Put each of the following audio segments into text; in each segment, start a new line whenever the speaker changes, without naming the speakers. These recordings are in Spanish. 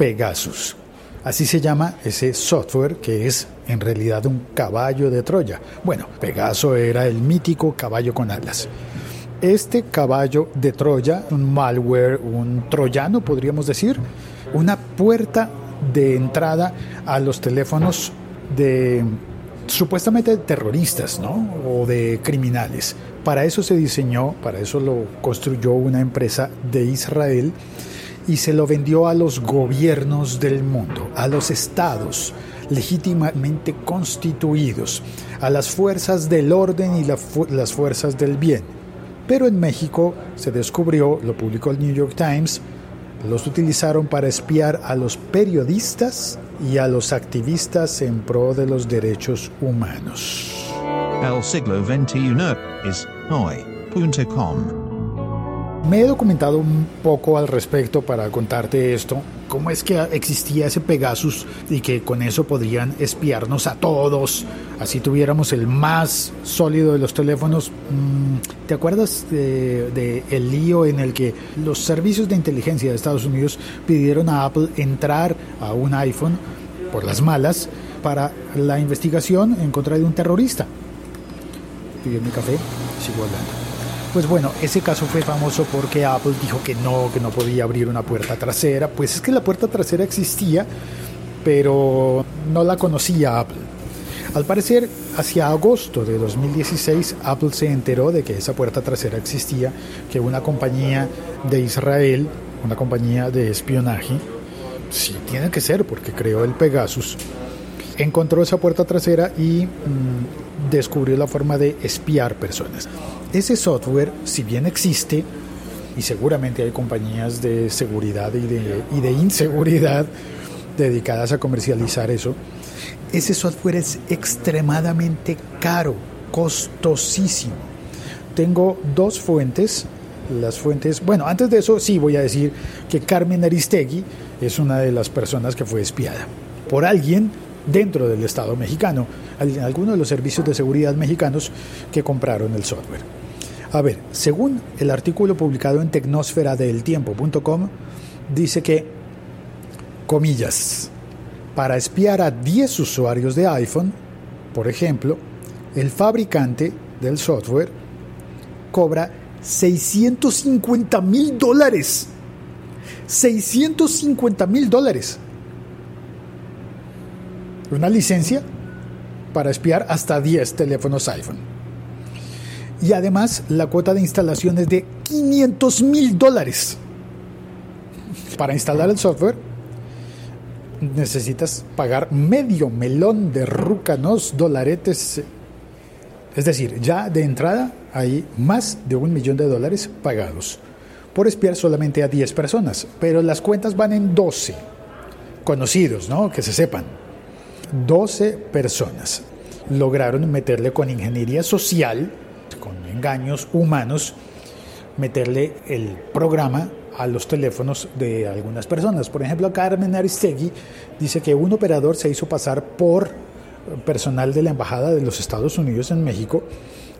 Pegasus. Así se llama ese software que es en realidad un caballo de Troya. Bueno, Pegaso era el mítico caballo con alas. Este caballo de Troya, un malware, un troyano podríamos decir, una puerta de entrada a los teléfonos de supuestamente terroristas, ¿no? O de criminales. Para eso se diseñó, para eso lo construyó una empresa de Israel y se lo vendió a los gobiernos del mundo, a los estados legítimamente constituidos, a las fuerzas del orden y las fuerzas del bien. Pero en México se descubrió, lo publicó el New York Times, los utilizaron para espiar a los periodistas y a los activistas en pro de los derechos humanos. El siglo XXI es hoy.com. Me he documentado un poco al respecto para contarte esto, cómo es que existía ese Pegasus y que con eso podrían espiarnos a todos, así tuviéramos el más sólido de los teléfonos. Mm, ¿Te acuerdas de, el lío en el que los servicios de inteligencia de Estados Unidos pidieron a Apple entrar a un iPhone por las malas para la investigación en contra de un terrorista? Pidió mi café, sigo. Pues bueno, ese caso fue famoso porque Apple dijo que no, que no podía abrir una puerta trasera. Pues es que la puerta trasera existía, pero no la conocía Apple. Al parecer, hacia agosto de 2016, Apple se enteró de que esa puerta trasera existía, que una compañía de Israel, una compañía de espionaje, sí tiene que ser porque creó el Pegasus, encontró esa puerta trasera y mm, descubrió la forma de espiar personas. Ese software, si bien existe, y seguramente hay compañías de seguridad y de, y de inseguridad dedicadas a comercializar eso, ese software es extremadamente caro, costosísimo. Tengo dos fuentes. Las fuentes, bueno, antes de eso sí voy a decir que Carmen Aristegui es una de las personas que fue espiada por alguien dentro del Estado mexicano, algunos de los servicios de seguridad mexicanos que compraron el software. A ver, según el artículo publicado en tecnosferadeltiempo.com, dice que, comillas, para espiar a 10 usuarios de iPhone, por ejemplo, el fabricante del software cobra 650 mil dólares. 650 mil dólares una licencia para espiar hasta 10 teléfonos iPhone. Y además la cuota de instalación es de 500 mil dólares. Para instalar el software necesitas pagar medio melón de rúcanos dolaretes. Es decir, ya de entrada hay más de un millón de dólares pagados por espiar solamente a 10 personas, pero las cuentas van en 12 conocidos, ¿no? Que se sepan. 12 personas lograron meterle con ingeniería social, con engaños humanos, meterle el programa a los teléfonos de algunas personas. Por ejemplo, Carmen Aristegui dice que un operador se hizo pasar por personal de la Embajada de los Estados Unidos en México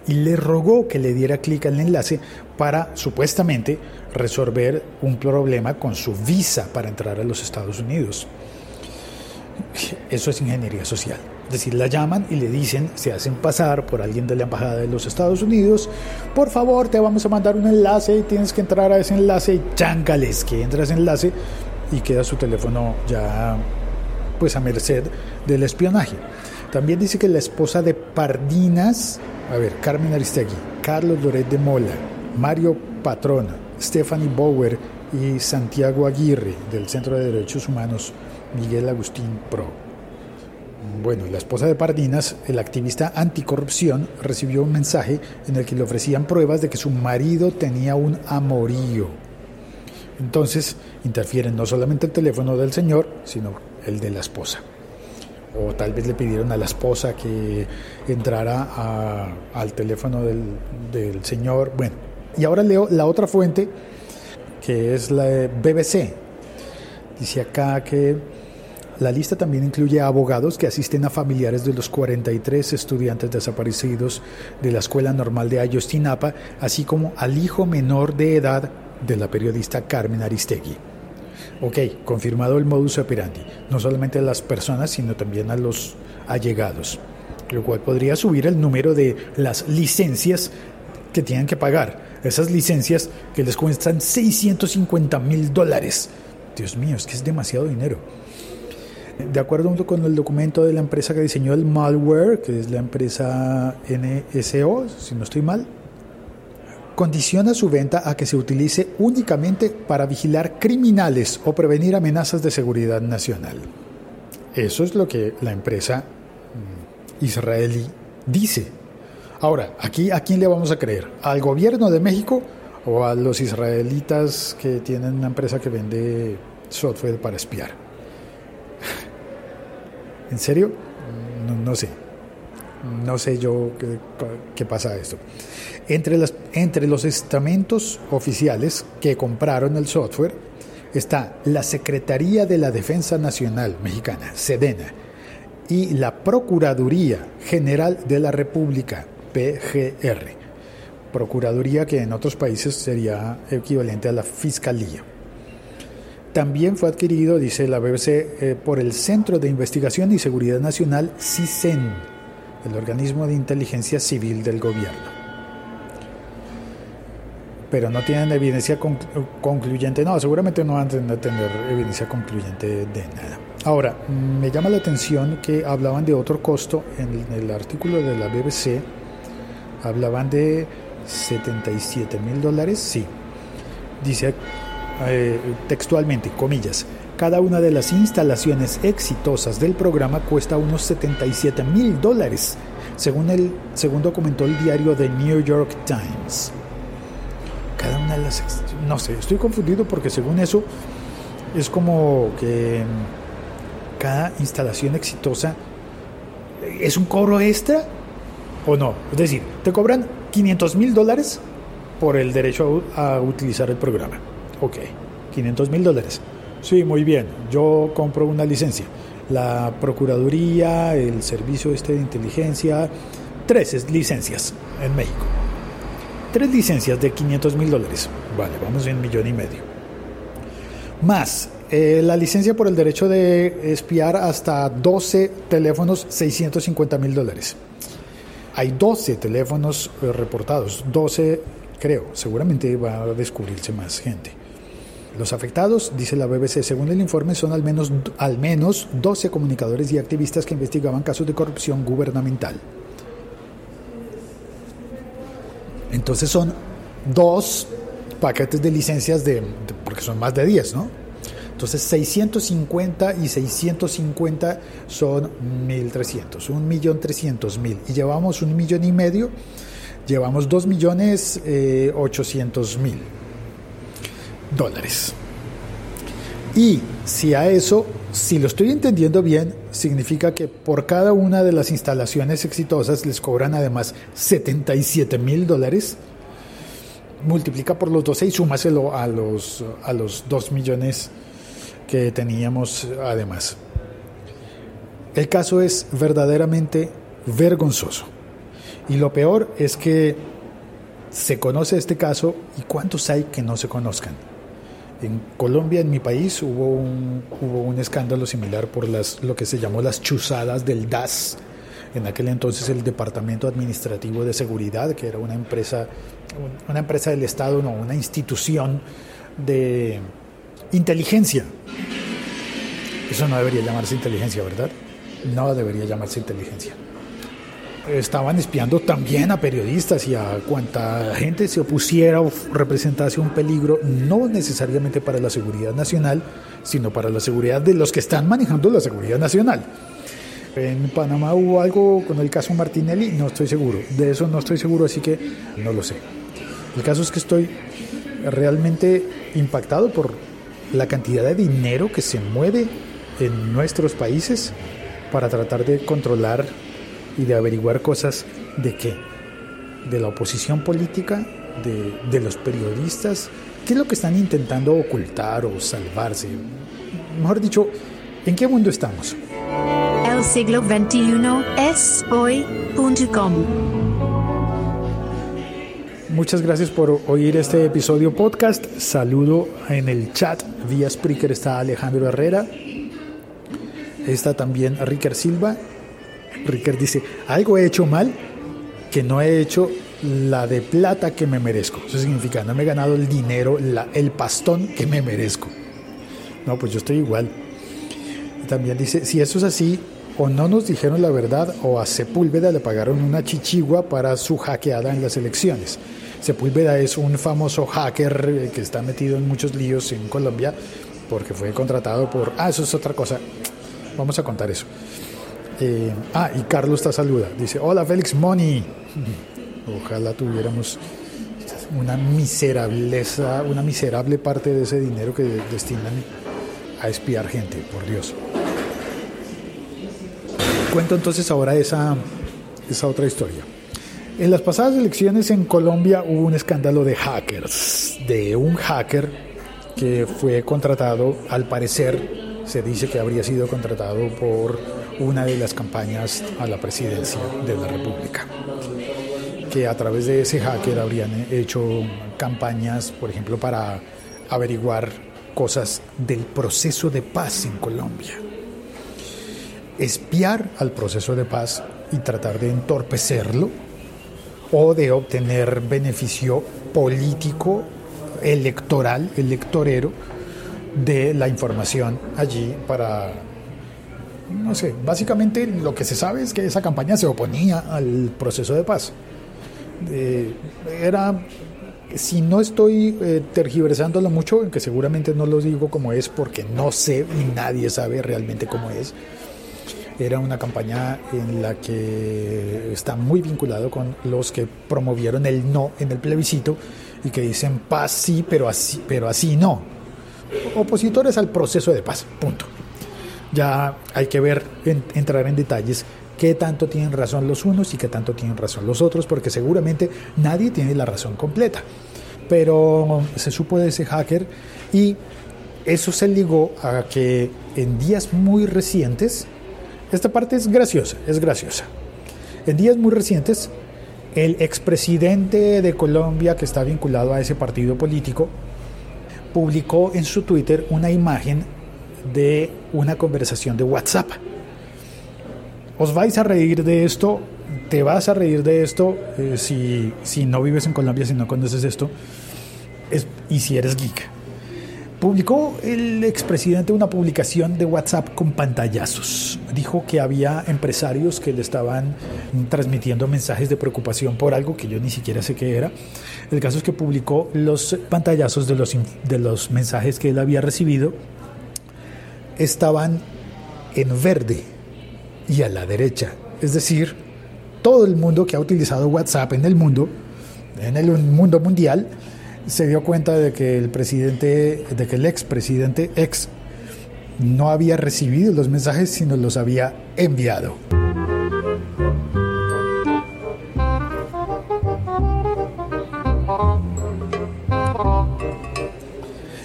y le rogó que le diera clic al enlace para supuestamente resolver un problema con su visa para entrar a los Estados Unidos. Eso es ingeniería social. Es decir, la llaman y le dicen, se hacen pasar por alguien de la Embajada de los Estados Unidos, por favor, te vamos a mandar un enlace y tienes que entrar a ese enlace y cháncales que entra ese enlace y queda su teléfono ya pues a merced del espionaje. También dice que la esposa de Pardinas, a ver, Carmen Aristegui, Carlos Loret de Mola, Mario Patrona, Stephanie Bauer y Santiago Aguirre del Centro de Derechos Humanos Miguel Agustín Pro. Bueno, la esposa de Pardinas, el activista anticorrupción, recibió un mensaje en el que le ofrecían pruebas de que su marido tenía un amorío. Entonces interfieren no solamente el teléfono del señor, sino el de la esposa. O tal vez le pidieron a la esposa que entrara al teléfono del, del señor. Bueno, y ahora leo la otra fuente, que es la de BBC. Dice acá que la lista también incluye a abogados que asisten a familiares de los 43 estudiantes desaparecidos de la Escuela Normal de Ayostinapa, así como al hijo menor de edad de la periodista Carmen Aristegui. Ok, confirmado el modus operandi, no solamente a las personas, sino también a los allegados, lo cual podría subir el número de las licencias que tienen que pagar. Esas licencias que les cuestan 650 mil dólares. Dios mío, es que es demasiado dinero. De acuerdo con el documento de la empresa que diseñó el malware, que es la empresa NSO, si no estoy mal, condiciona su venta a que se utilice únicamente para vigilar criminales o prevenir amenazas de seguridad nacional. Eso es lo que la empresa mm, israelí dice. Ahora, aquí a quién le vamos a creer? ¿Al gobierno de México o a los israelitas que tienen una empresa que vende software para espiar? ¿En serio? No, sé. No sé yo qué, qué pasa esto. Entre, entre los estamentos oficiales que compraron el software está la Secretaría de la Defensa Nacional Mexicana, SEDENA, y la Procuraduría General de la República, PGR. Procuraduría que en otros países sería equivalente a la Fiscalía. También fue adquirido, dice la BBC, eh, por el Centro de Investigación y Seguridad Nacional, CISEN, el organismo de inteligencia civil del gobierno pero no tienen evidencia concluyente. No, seguramente no van a tener evidencia concluyente de nada. Ahora, me llama la atención que hablaban de otro costo en el artículo de la BBC. Hablaban de 77 mil dólares. Sí. Dice eh, textualmente, comillas, cada una de las instalaciones exitosas del programa cuesta unos 77 mil dólares, según, el, según documentó el diario The New York Times cada una de las... No sé, estoy confundido porque según eso es como que cada instalación exitosa es un cobro extra o no. Es decir, te cobran 500 mil dólares por el derecho a, utilizar el programa. Ok, 500 mil dólares. Sí, muy bien, yo compro una licencia. La Procuraduría, el Servicio este de Inteligencia, tres licencias en México. Tres licencias de 500 mil dólares. Vale, vamos en millón y medio. Más eh, la licencia por el derecho de espiar hasta 12 teléfonos, 650 mil dólares. Hay 12 teléfonos eh, reportados, 12 creo, seguramente va a descubrirse más gente. Los afectados, dice la BBC, según el informe, son al menos, al menos 12 comunicadores y activistas que investigaban casos de corrupción gubernamental. Entonces son dos paquetes de licencias de, porque son más de 10, ¿no? Entonces 650 y 650 son 1.300, 1.300.000. Y llevamos un millón y medio, llevamos 2 millones eh, mil dólares. Y si a eso, si lo estoy entendiendo bien, significa que por cada una de las instalaciones exitosas les cobran además 77 mil dólares. Multiplica por los 12 y súmaselo a los, a los 2 millones que teníamos además. El caso es verdaderamente vergonzoso. Y lo peor es que se conoce este caso y cuántos hay que no se conozcan. En Colombia, en mi país, hubo un, escándalo similar por lo que se llamó las chuzadas del DAS, en aquel entonces el Departamento Administrativo de Seguridad, que era una empresa, una empresa del Estado, no, una institución de inteligencia. Eso no debería llamarse inteligencia, ¿verdad? No debería llamarse inteligencia estaban espiando también a periodistas y a cuanta gente se opusiera o representase un peligro, no necesariamente para la seguridad nacional, sino para la seguridad de los que están manejando la seguridad nacional. En Panamá hubo algo con el caso Martinelli, no estoy seguro, de eso no estoy seguro, así que no lo sé. El caso es que estoy realmente impactado por la cantidad de dinero que se mueve en nuestros países para tratar de controlar y de averiguar cosas de qué, de la oposición política, de, de los periodistas, qué es lo que están intentando ocultar o salvarse. Mejor dicho, ¿en qué mundo estamos?
El siglo XXI es hoy.com.
Muchas gracias por oír este episodio podcast. Saludo en el chat vía Spreaker está Alejandro Herrera. Está también Ricker Silva. Ricker dice, algo he hecho mal que no he hecho la de plata que me merezco. Eso significa, no me he ganado el dinero, el pastón que me merezco. No, pues yo estoy igual. También dice, si eso es así, o no nos dijeron la verdad, o a Sepúlveda le pagaron una chichigua para su hackeada en las elecciones. Sepúlveda es un famoso hacker eh, que está metido en muchos líos en Colombia porque fue contratado por... Ah, eso es otra cosa. Vamos a contar eso. Eh, ah, y Carlos está saluda. Dice, hola Félix Money. Ojalá tuviéramos una miserableza, una miserable parte de ese dinero que destinan a espiar gente, por Dios. Cuento entonces ahora esa otra historia. En las pasadas elecciones en Colombia hubo un escándalo de hackers, de un hacker que fue contratado, al parecer se dice que habría sido contratado por una de las campañas a la presidencia de la República, que a través de ese hacker habrían hecho campañas, por ejemplo, para averiguar cosas del proceso de paz en Colombia. Espiar al proceso de paz y tratar de entorpecerlo o de obtener beneficio político, electoral, electorero de la información allí para, no sé, básicamente lo que se sabe es que esa campaña se oponía al proceso de paz. era, si no estoy eh, tergiversándolo mucho, que seguramente no lo digo como es porque no sé y nadie sabe realmente cómo es, era una campaña en la que está muy vinculado con los que promovieron el no en el plebiscito y que dicen paz sí, pero así, pero así no. Opositores al proceso de paz, punto. Ya hay que ver, entrar en detalles qué tanto tienen razón los unos y qué tanto tienen razón los otros, porque seguramente nadie tiene la razón completa. Pero se supo de ese hacker y eso se ligó a que en días muy recientes, esta parte es graciosa, es graciosa. En días muy recientes, el expresidente de Colombia, que está vinculado a ese partido político, publicó en su Twitter una imagen de una conversación de WhatsApp. Os vais a reír de esto, te vas a reír de esto eh, si, si no vives en Colombia, si no conoces esto, es, y si eres geek publicó el expresidente una publicación de WhatsApp con pantallazos. Dijo que había empresarios que le estaban transmitiendo mensajes de preocupación por algo que yo ni siquiera sé qué era. El caso es que publicó los pantallazos de los, de los mensajes que él había recibido. Estaban en verde y a la derecha. Es decir, todo el mundo que ha utilizado WhatsApp en el mundo, en el mundo mundial, se dio cuenta de que el presidente, de que el expresidente ex no había recibido los mensajes, sino los había enviado.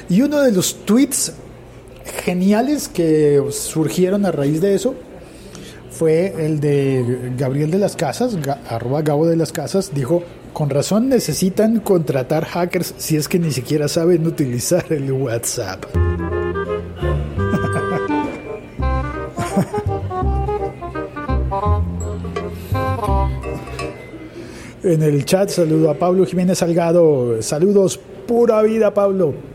Y uno de los tweets geniales que surgieron a raíz de eso fue el de Gabriel de las Casas, arroba Gabo de las Casas, dijo, con razón necesitan contratar hackers si es que ni siquiera saben utilizar el WhatsApp. en el chat saludo a Pablo Jiménez Salgado. Saludos, pura vida Pablo.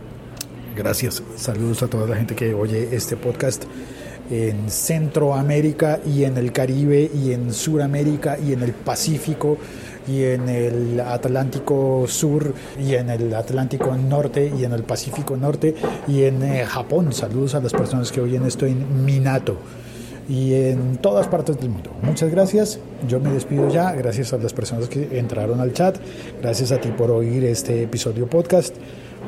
Gracias. Saludos a toda la gente que oye este podcast en Centroamérica y en el Caribe y en Suramérica y en el Pacífico y en el Atlántico Sur y en el Atlántico Norte y en el Pacífico Norte y en eh, Japón. Saludos a las personas que oyen esto en Minato y en todas partes del mundo. Muchas gracias. Yo me despido ya. Gracias a las personas que entraron al chat. Gracias a ti por oír este episodio podcast,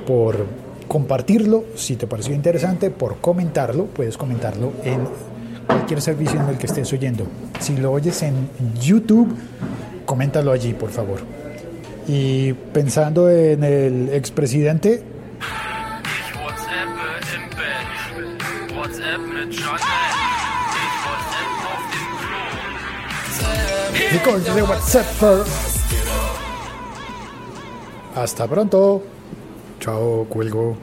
por compartirlo si te pareció interesante, por comentarlo. Puedes comentarlo en cualquier servicio en el que estés oyendo. Si lo oyes en YouTube, coméntalo allí, por favor. Y pensando en el expresidente... Hasta pronto. Chao, cuelgo.